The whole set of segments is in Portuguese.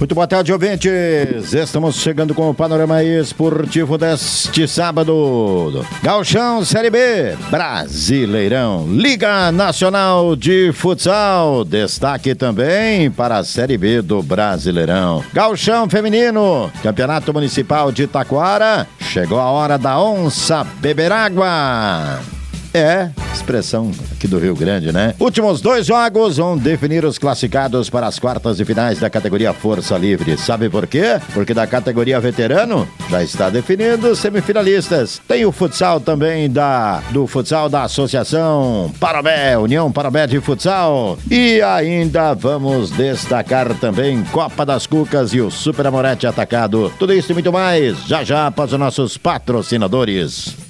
Muito boa tarde, ouvintes. Estamos chegando com o panorama esportivo deste sábado. Galchão Série B, Brasileirão, Liga Nacional de Futsal. Destaque também para a Série B do Brasileirão. Galchão Feminino, Campeonato Municipal de Taquara. Chegou a hora da onça beber água. É, expressão aqui do Rio Grande, né? Últimos dois jogos vão definir os classificados para as quartas de finais da categoria Força Livre. Sabe por quê? Porque da categoria veterano já está definido os semifinalistas. Tem o futsal também da do futsal da Associação Parabé, União Parabé de Futsal. E ainda vamos destacar também Copa das Cucas e o Super Amorete Atacado. Tudo isso e muito mais já já após os nossos patrocinadores.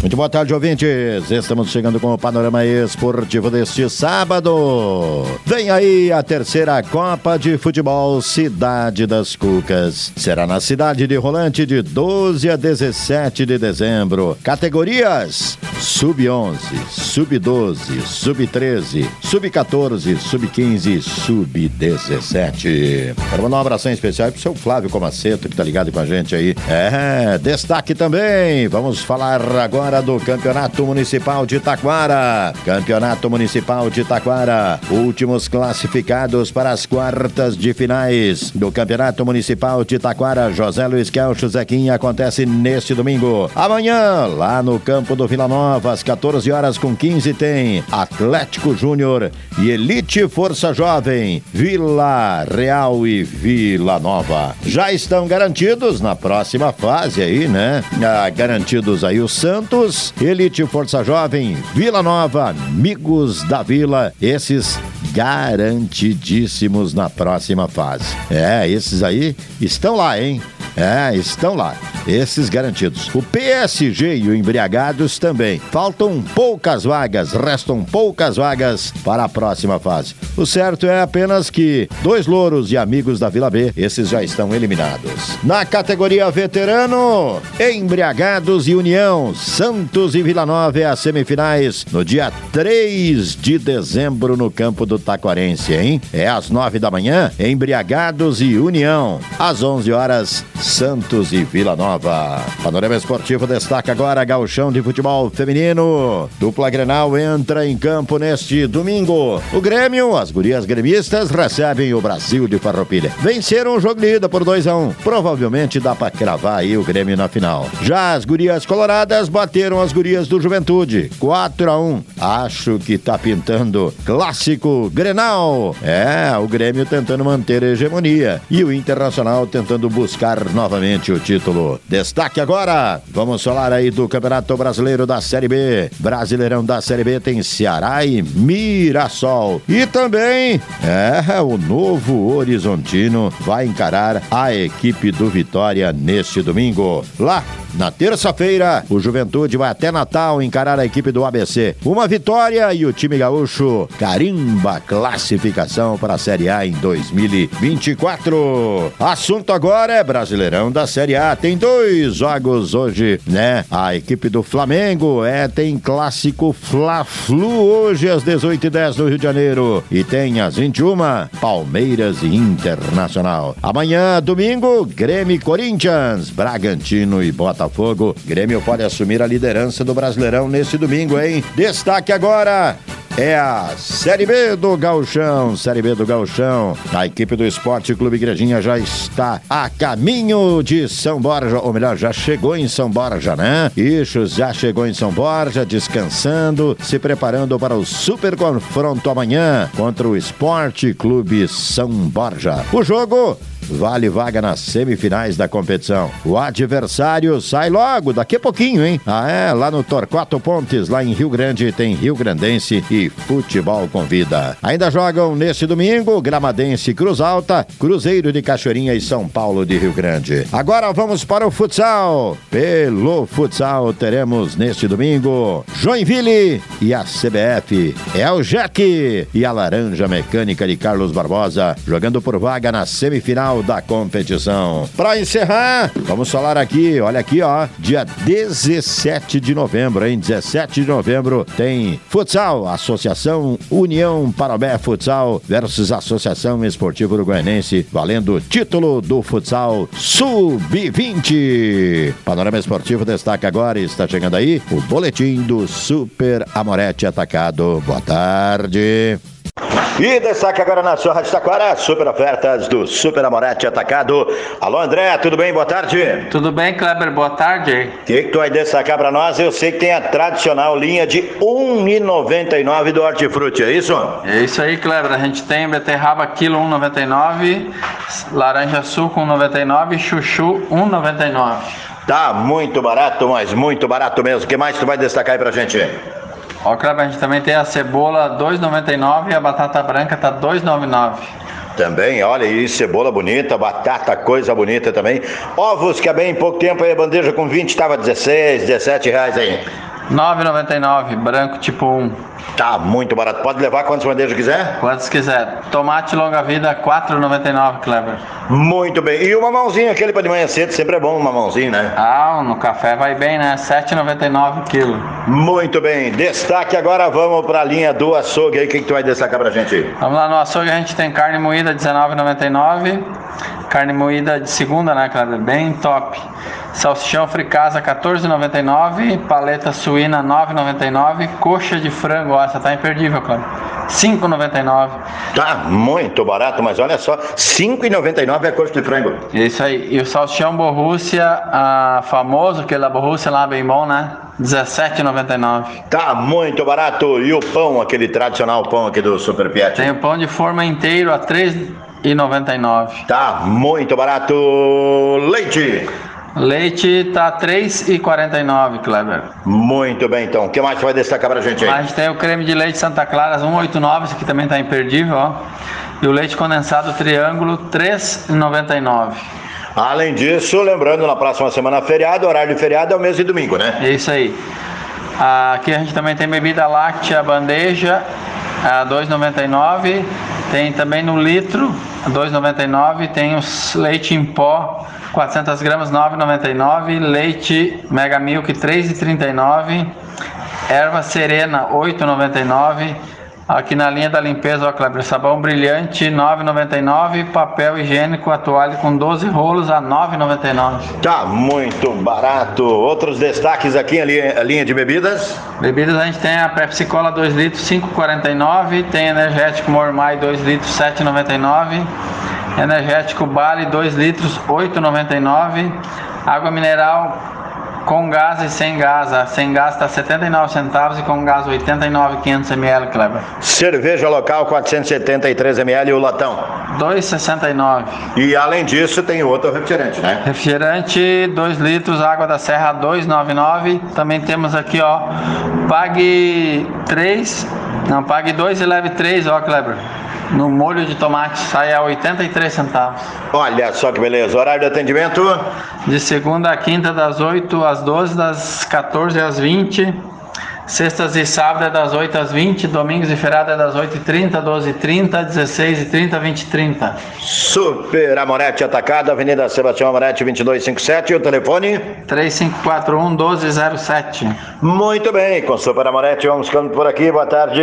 Muito boa tarde, ouvintes. Estamos chegando com o panorama esportivo deste sábado. Vem aí a terceira Copa de Futebol Cidade das Cucas. Será na cidade de Rolante de 12 a 17 de dezembro. Categorias: Sub-11, Sub-12, Sub-13, Sub-14, Sub-15, Sub-17. Quero mandar um abração especial pro seu Flávio Comaceto, que tá ligado com a gente aí. É, destaque também. Vamos falar agora do Campeonato Municipal de Taquara. Campeonato Municipal de Taquara. Últimos classificados para as quartas de finais do Campeonato Municipal de Taquara. José Luiz Kelcho Zequinha acontece neste domingo. Amanhã, lá no campo do Vila Nova, às 14 horas com 15, tem Atlético Júnior e Elite Força Jovem, Vila Real e Vila Nova. Já estão garantidos na próxima fase aí, né? Ah, garantidos aí o Santos Elite Força Jovem, Vila Nova, Amigos da Vila, esses garantidíssimos na próxima fase. É, esses aí estão lá, hein? É, estão lá. Esses garantidos. O PSG e o Embriagados também. Faltam poucas vagas, restam poucas vagas para a próxima fase. O certo é apenas que dois louros e amigos da Vila B, esses já estão eliminados. Na categoria veterano, Embriagados e União, Santos e Vila Nova é as semifinais no dia 3 de dezembro no campo do Taquarense, hein? É às 9 da manhã, Embriagados e União. Às 11 horas, Santos e Vila Nova. Panorama Esportivo destaca agora Gauchão de Futebol Feminino. Dupla Grenal entra em campo neste domingo. O Grêmio, as gurias gremistas, recebem o Brasil de Farroupilha. Venceram o jogo de ida por 2 a 1 um. Provavelmente dá pra cravar aí o Grêmio na final. Já as gurias coloradas bateram as gurias do Juventude. 4 a 1 Acho que tá pintando clássico Grenal. É, o Grêmio tentando manter a hegemonia e o Internacional tentando buscar novamente o título. Destaque agora, vamos falar aí do Campeonato Brasileiro da Série B. Brasileirão da Série B tem Ceará e Mirassol. E também, é, o novo Horizontino vai encarar a equipe do Vitória neste domingo. Lá na terça-feira, o Juventude vai até Natal encarar a equipe do ABC. Uma vitória e o time gaúcho carimba classificação para a Série A em 2024. Assunto agora é brasileiro Brasileirão da Série A. Tem dois jogos hoje, né? A equipe do Flamengo é tem clássico Fla-Flu hoje às 18h10 no Rio de Janeiro e tem às 21 Palmeiras e Internacional. Amanhã, domingo, Grêmio Corinthians, Bragantino e Botafogo. Grêmio pode assumir a liderança do Brasileirão nesse domingo, hein? Destaque agora é a Série B do Gauchão. Série B do Gauchão. A equipe do Esporte Clube Igrejinha já está a caminho de São Borja, ou melhor, já chegou em São Borja, né? Isso, já chegou em São Borja, descansando, se preparando para o super confronto amanhã contra o Esporte Clube São Borja. O jogo vale vaga nas semifinais da competição. O adversário sai logo, daqui a pouquinho, hein? Ah, é, lá no Torquato Pontes, lá em Rio Grande, tem Rio Grandense e Futebol Convida. Ainda jogam neste domingo Gramadense Cruz Alta, Cruzeiro de Cachoeirinha e São Paulo de Rio Grande. Agora vamos para o futsal. Pelo futsal teremos neste domingo Joinville e a CBF. É o Jack e a Laranja Mecânica de Carlos Barbosa jogando por vaga na semifinal final da competição. Para encerrar, vamos falar aqui, olha aqui, ó, dia 17 de novembro, hein? 17 de novembro tem futsal, Associação União Parobé Futsal versus Associação Esportiva Uruguaianense, valendo título do futsal Sub-20. Panorama Esportivo destaca agora, está chegando aí o boletim do Super Amorete Atacado. Boa tarde. E destaque agora na sua Rádio Taquara, super ofertas do Super Amorete Atacado. Alô André, tudo bem? Boa tarde. Tudo bem, Kleber? Boa tarde. O que, que tu vai destacar para nós? Eu sei que tem a tradicional linha de R$ 1,99 do Hortifruti, é isso? É isso aí, Kleber. A gente tem beterraba quilo 1,99, laranja suco 1,99 chuchu 1,99. Tá muito barato, mas muito barato mesmo. O que mais tu vai destacar aí pra gente? Ó, Kleber, a gente também tem a cebola 2,99 e a batata branca tá 2,99. Também, olha aí, cebola bonita, batata, coisa bonita também. Ovos, que há bem pouco tempo aí a bandeja com 20 estava 16, 17 reais aí. 9,99, branco tipo 1. Tá muito barato. Pode levar quantas bandejas quiser? Quantas quiser. Tomate longa vida, 4,99, Kleber. Muito bem. E o mamãozinho, aquele para de manhã cedo, sempre é bom um mamãozinho, né? Ah, no café vai bem, né? 7,99 quilo. Muito bem. Destaque agora, vamos para a linha do açougue aí. O que, que tu vai destacar pra gente? Vamos lá no açougue, a gente tem carne moída 19,99. Carne moída de segunda, né, Kleber? Bem top. Salsichão fricasa 14,99, paleta suína 9,99, coxa de frango, ó, essa tá imperdível, claro. 5,99. Tá muito barato, mas olha só, 5,99 é coxa de frango. Isso aí. E o salsichão Borrússia, a famoso, que é da Borrússia lá bem bom, né? 17,99. Tá muito barato. E o pão, aquele tradicional pão aqui do Super Piet? Tem o pão de forma inteiro a 3,99. Tá muito barato. Leite. Leite tá 3,49, Kleber. Muito bem, então. O que mais vai destacar pra gente aí? A gente tem o creme de leite Santa Clara 189, esse aqui também tá imperdível, ó. E o leite condensado triângulo 3,99. Além disso, lembrando, na próxima semana feriado, horário de feriado é o mês de domingo, né? É isso aí. Aqui a gente também tem bebida láctea bandeja a 2,99. Tem também no litro 2,99. Tem os leite em pó 400 gramas 9,99. Leite Mega Milk 3,39. Erva Serena 8,99. Aqui na linha da limpeza, ó, Kleber, sabão brilhante 9,99, papel higiênico atual com 12 rolos a 9,99. Tá muito barato. Outros destaques aqui, a linha, a linha de bebidas? Bebidas a gente tem a Pepsi Cola 2 litros 5,49, tem energético Mormai 2 litros 7,99, energético Bali 2 litros 8,99, água mineral com gás e sem gás. A sem gás está 79 centavos e com gás 89,500 ml, Kleber. Cerveja local 473 ml e o latão? 2,69. E além disso tem outro refrigerante, né? Refrigerante 2 litros, água da serra 2,99. Também temos aqui, ó, pague 3, não, pague 2 e leve 3, ó, Kleber. No molho de tomate sai a 83 centavos. Olha só que beleza. Horário de atendimento? De segunda a quinta, das 8 às 12, das 14 às 20. Sextas e sábados é das 8 às 20, domingos e feriado é das 8h30, 12h30, 16h30, 20h30. Super Amorete Atacado, Avenida Sebastião Amorete 2257 e o telefone? 3541 1207. Muito bem, com Super Amorete vamos ficando por aqui, boa tarde.